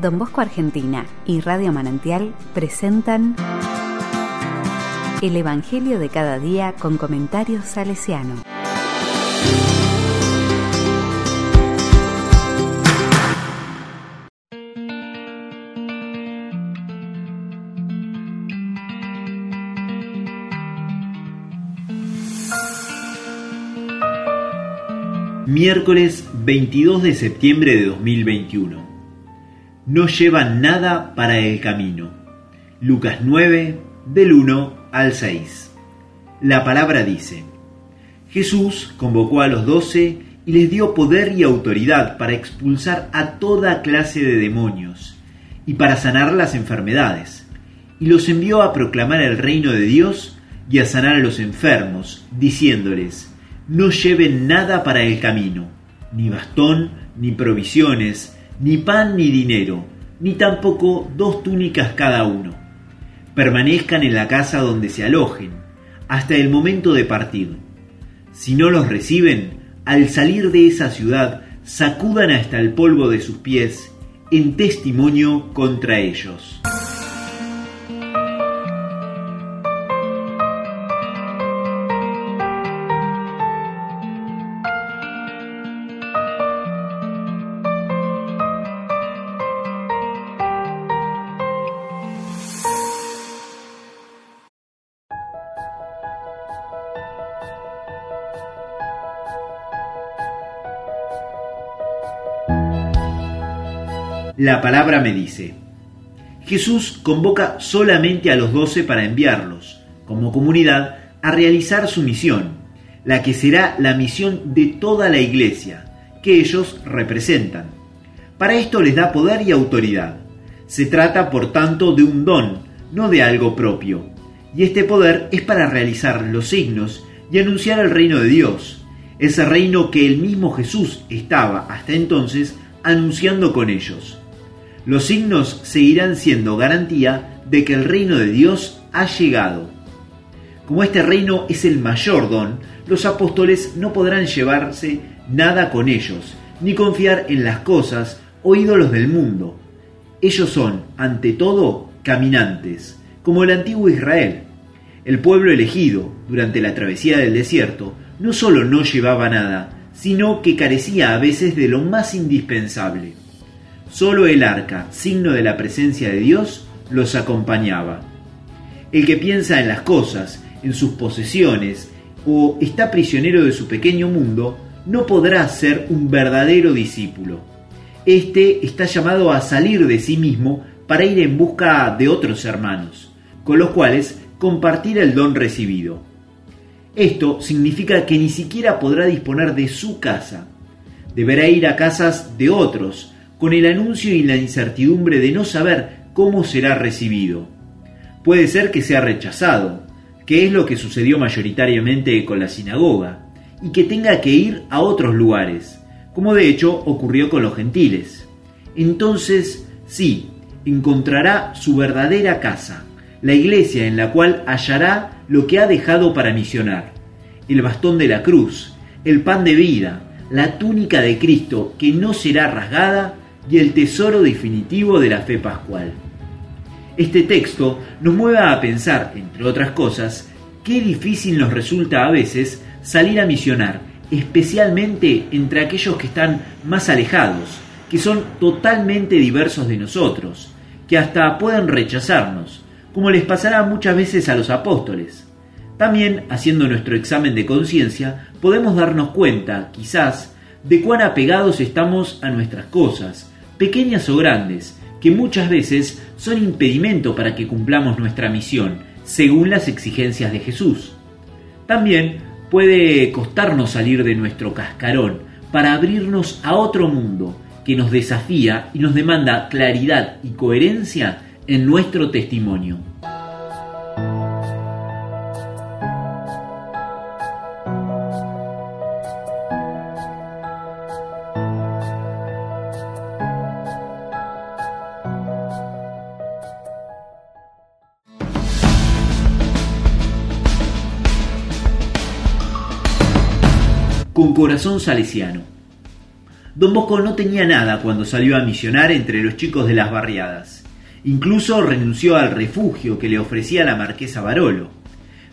Don Bosco Argentina y Radio Manantial presentan El Evangelio de cada día con comentarios salesiano. Miércoles 22 de septiembre de 2021. No llevan nada para el camino. Lucas 9, del 1 al 6. La palabra dice, Jesús convocó a los doce y les dio poder y autoridad para expulsar a toda clase de demonios y para sanar las enfermedades, y los envió a proclamar el reino de Dios y a sanar a los enfermos, diciéndoles, no lleven nada para el camino, ni bastón, ni provisiones, ni pan ni dinero, ni tampoco dos túnicas cada uno. Permanezcan en la casa donde se alojen, hasta el momento de partir. Si no los reciben, al salir de esa ciudad, sacudan hasta el polvo de sus pies en testimonio contra ellos. La palabra me dice, Jesús convoca solamente a los doce para enviarlos, como comunidad, a realizar su misión, la que será la misión de toda la iglesia, que ellos representan. Para esto les da poder y autoridad. Se trata, por tanto, de un don, no de algo propio. Y este poder es para realizar los signos y anunciar el reino de Dios, ese reino que el mismo Jesús estaba hasta entonces anunciando con ellos. Los signos seguirán siendo garantía de que el reino de Dios ha llegado. Como este reino es el mayor don, los apóstoles no podrán llevarse nada con ellos, ni confiar en las cosas o ídolos del mundo. Ellos son, ante todo, caminantes, como el antiguo Israel. El pueblo elegido, durante la travesía del desierto, no solo no llevaba nada, sino que carecía a veces de lo más indispensable. Solo el arca, signo de la presencia de Dios, los acompañaba. El que piensa en las cosas, en sus posesiones, o está prisionero de su pequeño mundo, no podrá ser un verdadero discípulo. Este está llamado a salir de sí mismo para ir en busca de otros hermanos, con los cuales compartir el don recibido. Esto significa que ni siquiera podrá disponer de su casa. Deberá ir a casas de otros, con el anuncio y la incertidumbre de no saber cómo será recibido. Puede ser que sea rechazado, que es lo que sucedió mayoritariamente con la sinagoga, y que tenga que ir a otros lugares, como de hecho ocurrió con los gentiles. Entonces, sí, encontrará su verdadera casa, la iglesia en la cual hallará lo que ha dejado para misionar, el bastón de la cruz, el pan de vida, la túnica de Cristo que no será rasgada y el tesoro definitivo de la fe pascual. Este texto nos mueve a pensar, entre otras cosas, qué difícil nos resulta a veces salir a misionar, especialmente entre aquellos que están más alejados, que son totalmente diversos de nosotros, que hasta pueden rechazarnos, como les pasará muchas veces a los apóstoles. También, haciendo nuestro examen de conciencia, podemos darnos cuenta, quizás, de cuán apegados estamos a nuestras cosas, pequeñas o grandes, que muchas veces son impedimento para que cumplamos nuestra misión, según las exigencias de Jesús. También puede costarnos salir de nuestro cascarón para abrirnos a otro mundo que nos desafía y nos demanda claridad y coherencia en nuestro testimonio. Con corazón salesiano. Don Bosco no tenía nada cuando salió a misionar entre los chicos de las barriadas. Incluso renunció al refugio que le ofrecía la marquesa Barolo.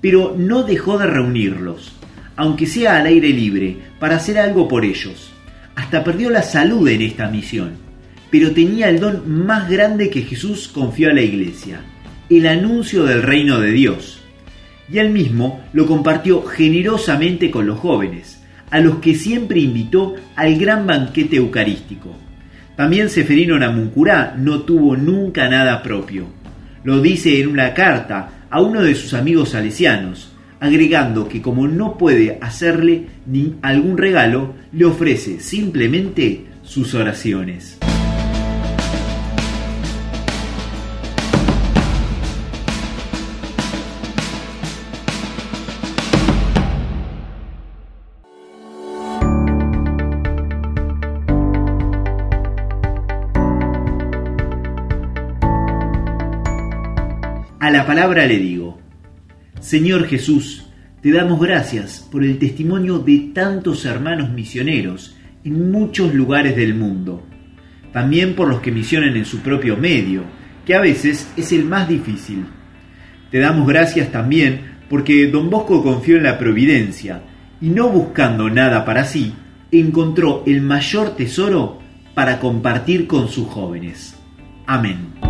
Pero no dejó de reunirlos, aunque sea al aire libre, para hacer algo por ellos. Hasta perdió la salud en esta misión, pero tenía el don más grande que Jesús confió a la iglesia, el anuncio del reino de Dios. Y él mismo lo compartió generosamente con los jóvenes, a los que siempre invitó al gran banquete eucarístico. También Seferino Namuncurá no tuvo nunca nada propio. Lo dice en una carta a uno de sus amigos salesianos, agregando que como no puede hacerle ni algún regalo, le ofrece simplemente sus oraciones. La palabra le digo, Señor Jesús, te damos gracias por el testimonio de tantos hermanos misioneros en muchos lugares del mundo, también por los que misionan en su propio medio, que a veces es el más difícil. Te damos gracias también porque don Bosco confió en la providencia y no buscando nada para sí, encontró el mayor tesoro para compartir con sus jóvenes. Amén.